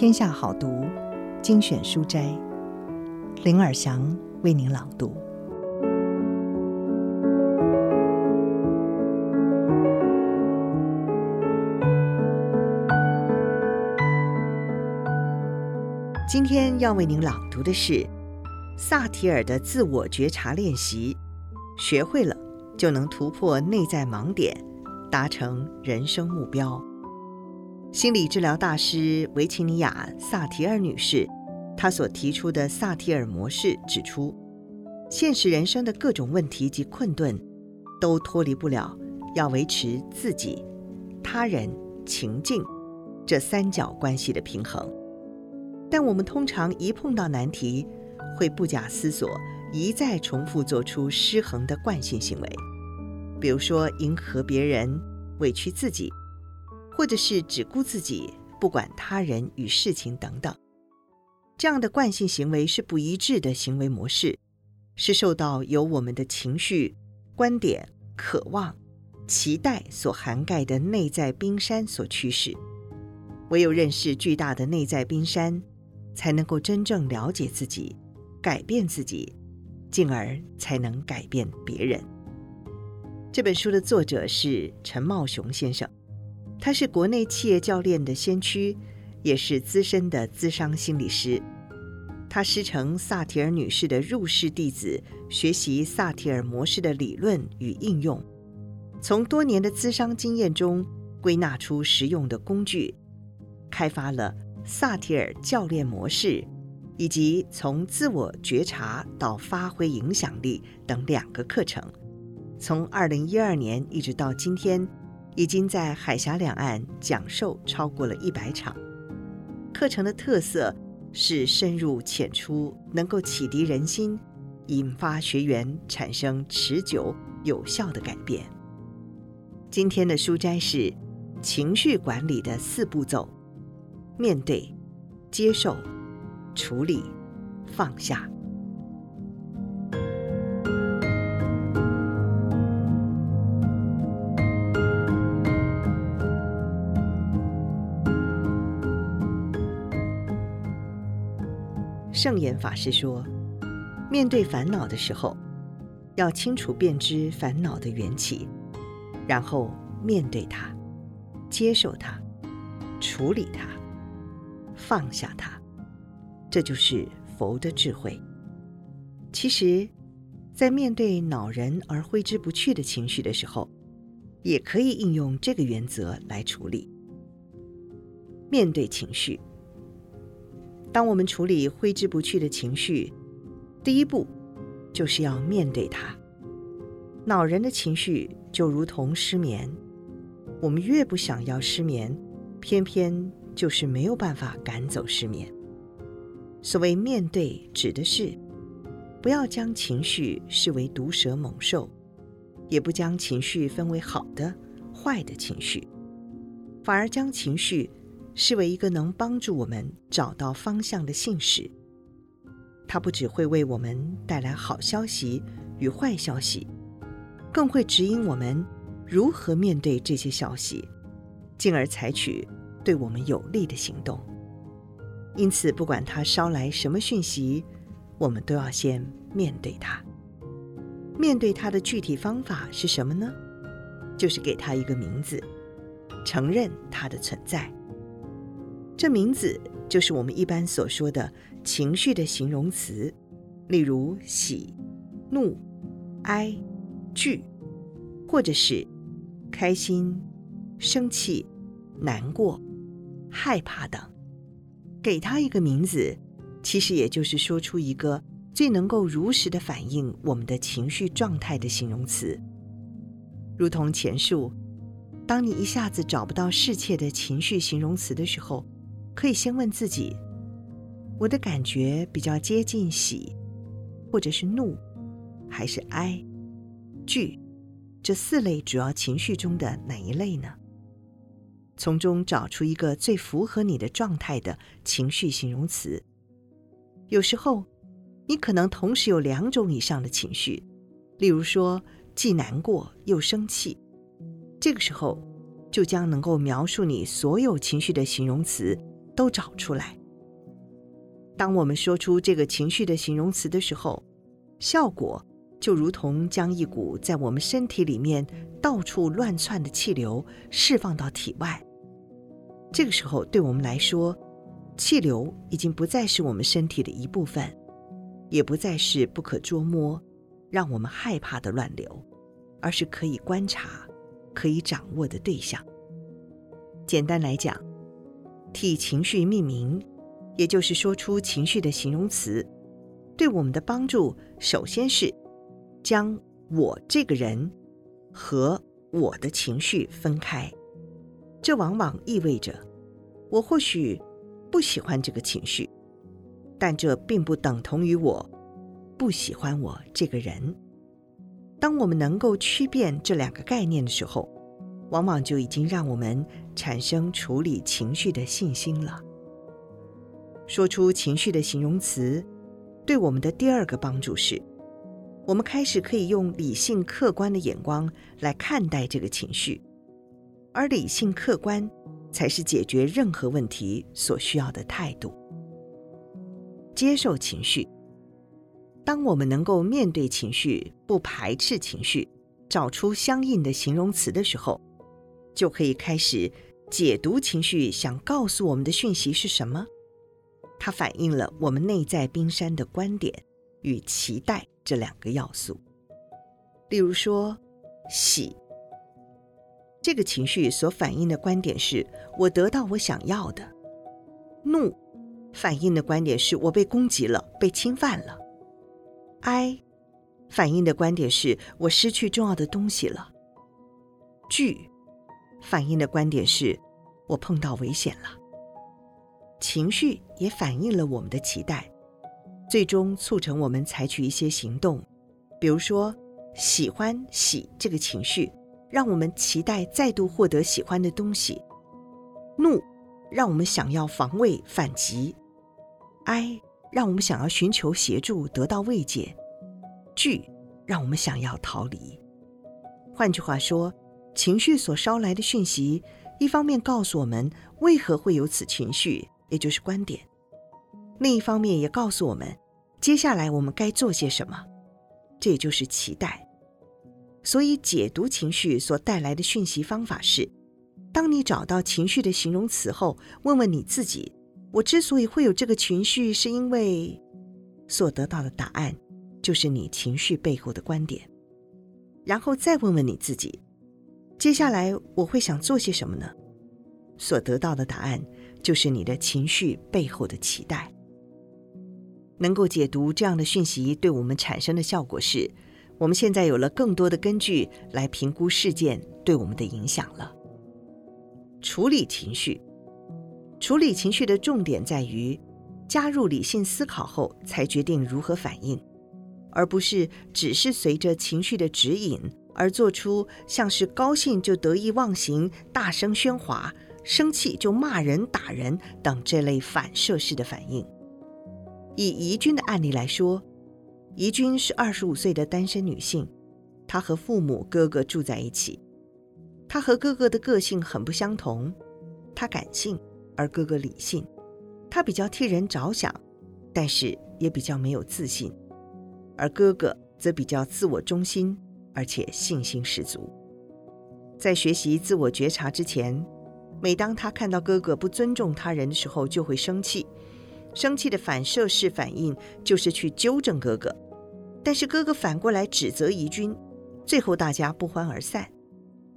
天下好读精选书斋，林尔祥为您朗读。今天要为您朗读的是萨提尔的自我觉察练习，学会了就能突破内在盲点，达成人生目标。心理治疗大师维琴尼亚·萨提尔女士，她所提出的萨提尔模式指出，现实人生的各种问题及困顿，都脱离不了要维持自己、他人、情境这三角关系的平衡。但我们通常一碰到难题，会不假思索，一再重复做出失衡的惯性行为，比如说迎合别人、委屈自己。或者是只顾自己，不管他人与事情等等，这样的惯性行为是不一致的行为模式，是受到由我们的情绪、观点、渴望、期待所涵盖的内在冰山所驱使。唯有认识巨大的内在冰山，才能够真正了解自己，改变自己，进而才能改变别人。这本书的作者是陈茂雄先生。他是国内企业教练的先驱，也是资深的资商心理师。他师承萨提尔女士的入室弟子，学习萨提尔模式的理论与应用，从多年的资商经验中归纳出实用的工具，开发了萨提尔教练模式，以及从自我觉察到发挥影响力等两个课程。从二零一二年一直到今天。已经在海峡两岸讲授超过了一百场，课程的特色是深入浅出，能够启迪人心，引发学员产生持久有效的改变。今天的书斋是情绪管理的四步骤：面对、接受、处理、放下。圣严法师说：“面对烦恼的时候，要清楚辨知烦恼的缘起，然后面对它，接受它，处理它，放下它。这就是佛的智慧。其实，在面对恼人而挥之不去的情绪的时候，也可以应用这个原则来处理。面对情绪。”当我们处理挥之不去的情绪，第一步就是要面对它。恼人的情绪就如同失眠，我们越不想要失眠，偏偏就是没有办法赶走失眠。所谓面对，指的是不要将情绪视为毒蛇猛兽，也不将情绪分为好的、坏的情绪，反而将情绪。视为一个能帮助我们找到方向的信使，它不只会为我们带来好消息与坏消息，更会指引我们如何面对这些消息，进而采取对我们有利的行动。因此，不管它捎来什么讯息，我们都要先面对它。面对它的具体方法是什么呢？就是给它一个名字，承认它的存在。这名字就是我们一般所说的情绪的形容词，例如喜、怒、哀、惧，或者是开心、生气、难过、害怕等。给它一个名字，其实也就是说出一个最能够如实的反映我们的情绪状态的形容词。如同前述，当你一下子找不到适切的情绪形容词的时候，可以先问自己：我的感觉比较接近喜，或者是怒，还是哀、惧？这四类主要情绪中的哪一类呢？从中找出一个最符合你的状态的情绪形容词。有时候，你可能同时有两种以上的情绪，例如说既难过又生气。这个时候，就将能够描述你所有情绪的形容词。都找出来。当我们说出这个情绪的形容词的时候，效果就如同将一股在我们身体里面到处乱窜的气流释放到体外。这个时候，对我们来说，气流已经不再是我们身体的一部分，也不再是不可捉摸、让我们害怕的乱流，而是可以观察、可以掌握的对象。简单来讲，替情绪命名。也就是说出情绪的形容词，对我们的帮助，首先是将我这个人和我的情绪分开。这往往意味着，我或许不喜欢这个情绪，但这并不等同于我不喜欢我这个人。当我们能够区辨这两个概念的时候，往往就已经让我们产生处理情绪的信心了。说出情绪的形容词，对我们的第二个帮助是，我们开始可以用理性客观的眼光来看待这个情绪，而理性客观才是解决任何问题所需要的态度。接受情绪，当我们能够面对情绪，不排斥情绪，找出相应的形容词的时候，就可以开始解读情绪想告诉我们的讯息是什么。它反映了我们内在冰山的观点与期待这两个要素。例如说，喜。这个情绪所反映的观点是我得到我想要的；怒。反映的观点是我被攻击了、被侵犯了；哀。反映的观点是我失去重要的东西了；惧。反映的观点是我碰到危险了。情绪也反映了我们的期待，最终促成我们采取一些行动。比如说，喜欢喜这个情绪，让我们期待再度获得喜欢的东西；怒让我们想要防卫反击；哀让我们想要寻求协助得到慰藉；惧让我们想要逃离。换句话说，情绪所捎来的讯息，一方面告诉我们为何会有此情绪。也就是观点，另一方面也告诉我们，接下来我们该做些什么，这也就是期待。所以，解读情绪所带来的讯息方法是：当你找到情绪的形容词后，问问你自己，我之所以会有这个情绪，是因为所得到的答案就是你情绪背后的观点。然后再问问你自己，接下来我会想做些什么呢？所得到的答案。就是你的情绪背后的期待。能够解读这样的讯息，对我们产生的效果是，我们现在有了更多的根据来评估事件对我们的影响了。处理情绪，处理情绪的重点在于加入理性思考后才决定如何反应，而不是只是随着情绪的指引而做出像是高兴就得意忘形、大声喧哗。生气就骂人、打人等这类反射式的反应。以怡君的案例来说，怡君是二十五岁的单身女性，她和父母、哥哥住在一起。她和哥哥的个性很不相同，她感性，而哥哥理性。她比较替人着想，但是也比较没有自信，而哥哥则比较自我中心，而且信心十足。在学习自我觉察之前，每当他看到哥哥不尊重他人的时候，就会生气。生气的反射式反应就是去纠正哥哥，但是哥哥反过来指责怡君，最后大家不欢而散。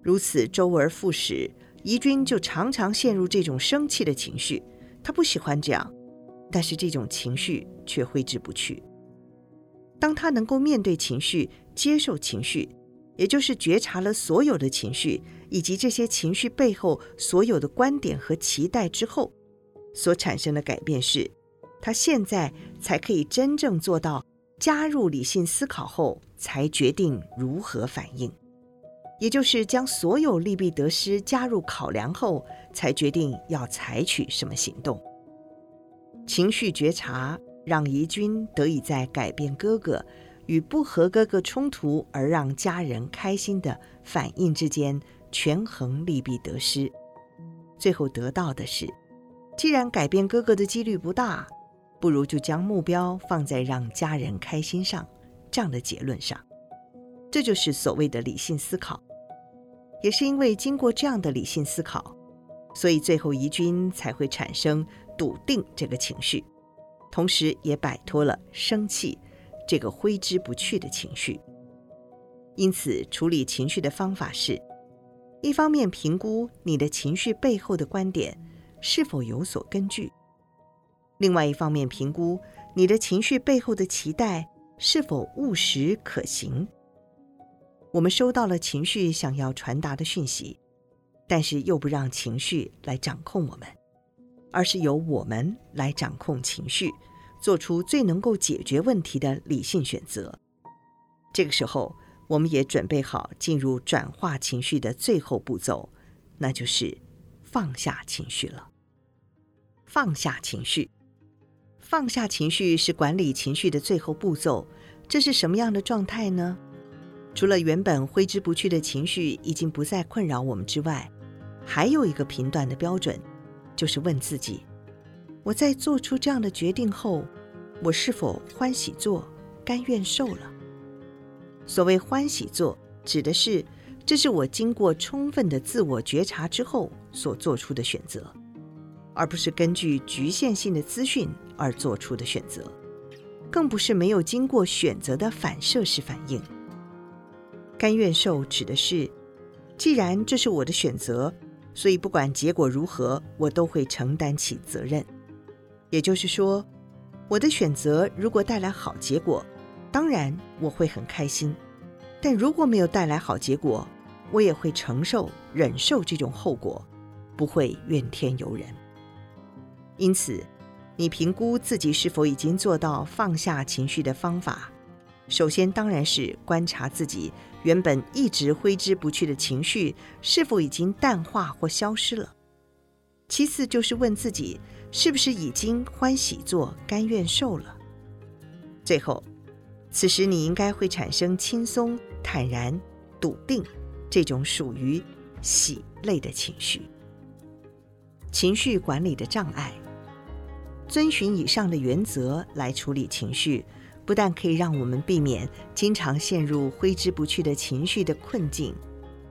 如此周而复始，怡君就常常陷入这种生气的情绪。他不喜欢这样，但是这种情绪却挥之不去。当他能够面对情绪，接受情绪。也就是觉察了所有的情绪，以及这些情绪背后所有的观点和期待之后，所产生的改变是，他现在才可以真正做到加入理性思考后才决定如何反应，也就是将所有利弊得失加入考量后才决定要采取什么行动。情绪觉察让怡君得以在改变哥哥。与不和哥哥冲突而让家人开心的反应之间权衡利弊得失，最后得到的是既然改变哥哥的几率不大，不如就将目标放在让家人开心上这样的结论上。这就是所谓的理性思考。也是因为经过这样的理性思考，所以最后怡君才会产生笃定这个情绪，同时也摆脱了生气这个挥之不去的情绪。因此，处理情绪的方法是：一方面评估你的情绪背后的观点是否有所根据；另外一方面评估你的情绪背后的期待是否务实可行。我们收到了情绪想要传达的讯息，但是又不让情绪来掌控我们，而是由我们来掌控情绪，做出最能够解决问题的理性选择。这个时候，我们也准备好进入转化情绪的最后步骤，那就是放下情绪了。放下情绪，放下情绪是管理情绪的最后步骤。这是什么样的状态呢？除了原本挥之不去的情绪已经不再困扰我们之外，还有一个评断的标准，就是问自己：我在做出这样的决定后，我是否欢喜做、甘愿受了？所谓欢喜做，指的是这是我经过充分的自我觉察之后所做出的选择，而不是根据局限性的资讯而做出的选择，更不是没有经过选择的反射式反应。甘愿受指的是，既然这是我的选择，所以不管结果如何，我都会承担起责任。也就是说，我的选择如果带来好结果，当然，我会很开心，但如果没有带来好结果，我也会承受、忍受这种后果，不会怨天尤人。因此，你评估自己是否已经做到放下情绪的方法，首先当然是观察自己原本一直挥之不去的情绪是否已经淡化或消失了。其次就是问自己是不是已经欢喜做、甘愿受了。最后。此时你应该会产生轻松、坦然、笃定这种属于喜类的情绪。情绪管理的障碍，遵循以上的原则来处理情绪，不但可以让我们避免经常陷入挥之不去的情绪的困境，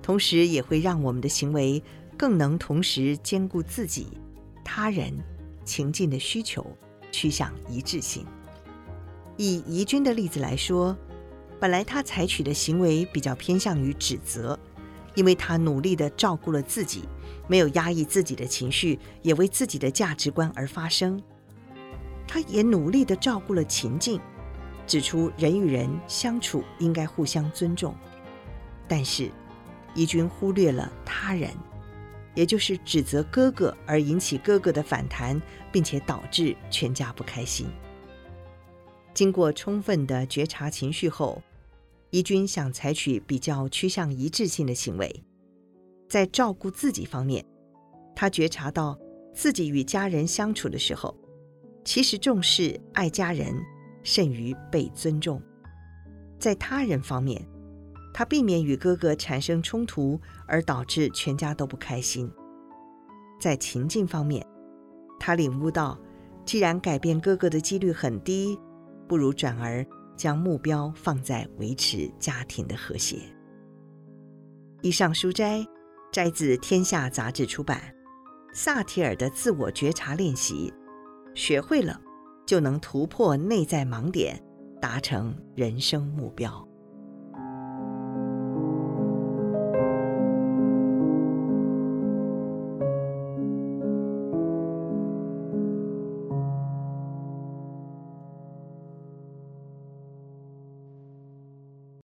同时也会让我们的行为更能同时兼顾自己、他人、情境的需求，趋向一致性。以怡君的例子来说，本来他采取的行为比较偏向于指责，因为他努力地照顾了自己，没有压抑自己的情绪，也为自己的价值观而发声。他也努力地照顾了情境，指出人与人相处应该互相尊重。但是，怡君忽略了他人，也就是指责哥哥而引起哥哥的反弹，并且导致全家不开心。经过充分的觉察情绪后，怡君想采取比较趋向一致性的行为。在照顾自己方面，他觉察到自己与家人相处的时候，其实重视爱家人甚于被尊重。在他人方面，他避免与哥哥产生冲突，而导致全家都不开心。在情境方面，他领悟到，既然改变哥哥的几率很低。不如转而将目标放在维持家庭的和谐。以上书摘摘自《天下》杂志出版，萨提尔的自我觉察练习，学会了就能突破内在盲点，达成人生目标。